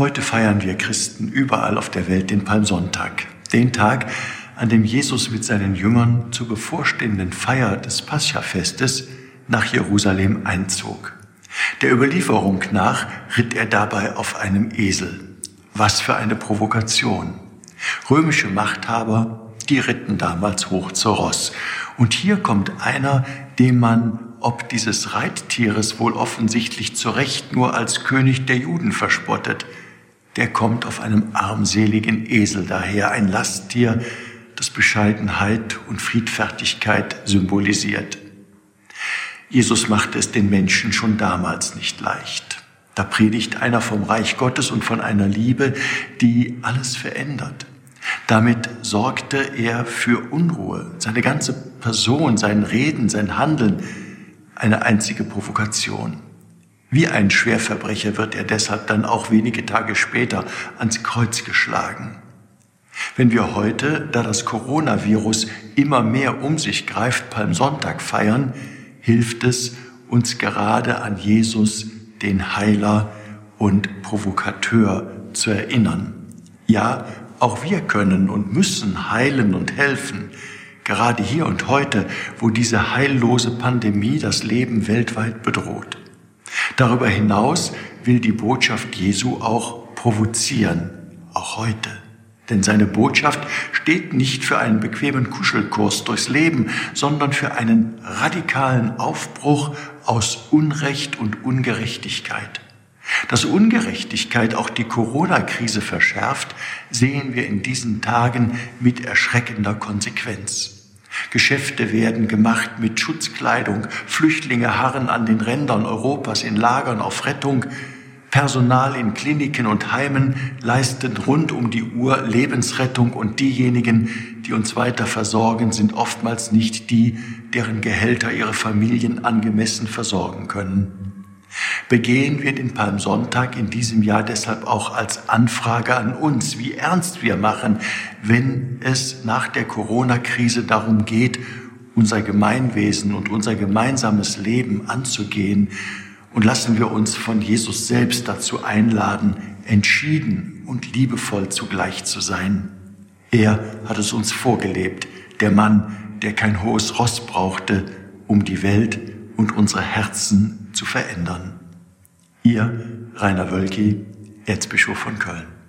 Heute feiern wir Christen überall auf der Welt den Palmsonntag, den Tag, an dem Jesus mit seinen Jüngern zur bevorstehenden Feier des Paschafestes nach Jerusalem einzog. Der Überlieferung nach ritt er dabei auf einem Esel. Was für eine Provokation. Römische Machthaber, die ritten damals hoch zur Ross. Und hier kommt einer, dem man ob dieses Reittieres wohl offensichtlich zu Recht nur als König der Juden verspottet, der kommt auf einem armseligen Esel daher, ein Lasttier, das Bescheidenheit und Friedfertigkeit symbolisiert. Jesus machte es den Menschen schon damals nicht leicht. Da predigt einer vom Reich Gottes und von einer Liebe, die alles verändert. Damit sorgte er für Unruhe. Seine ganze Person, sein Reden, sein Handeln, eine einzige Provokation. Wie ein Schwerverbrecher wird er deshalb dann auch wenige Tage später ans Kreuz geschlagen. Wenn wir heute, da das Coronavirus immer mehr um sich greift, Palmsonntag feiern, hilft es uns gerade an Jesus, den Heiler und Provokateur, zu erinnern. Ja, auch wir können und müssen heilen und helfen, gerade hier und heute, wo diese heillose Pandemie das Leben weltweit bedroht. Darüber hinaus will die Botschaft Jesu auch provozieren, auch heute. Denn seine Botschaft steht nicht für einen bequemen Kuschelkurs durchs Leben, sondern für einen radikalen Aufbruch aus Unrecht und Ungerechtigkeit. Dass Ungerechtigkeit auch die Corona-Krise verschärft, sehen wir in diesen Tagen mit erschreckender Konsequenz. Geschäfte werden gemacht mit Schutzkleidung, Flüchtlinge harren an den Rändern Europas in Lagern auf Rettung, Personal in Kliniken und Heimen leistet rund um die Uhr Lebensrettung und diejenigen, die uns weiter versorgen, sind oftmals nicht die, deren Gehälter ihre Familien angemessen versorgen können. Begehen wir den Palmsonntag in diesem Jahr deshalb auch als Anfrage an uns, wie ernst wir machen, wenn es nach der Corona-Krise darum geht, unser Gemeinwesen und unser gemeinsames Leben anzugehen und lassen wir uns von Jesus selbst dazu einladen, entschieden und liebevoll zugleich zu sein. Er hat es uns vorgelebt, der Mann, der kein hohes Ross brauchte, um die Welt und unsere Herzen zu verändern. Ihr Rainer Wölki, Erzbischof von Köln.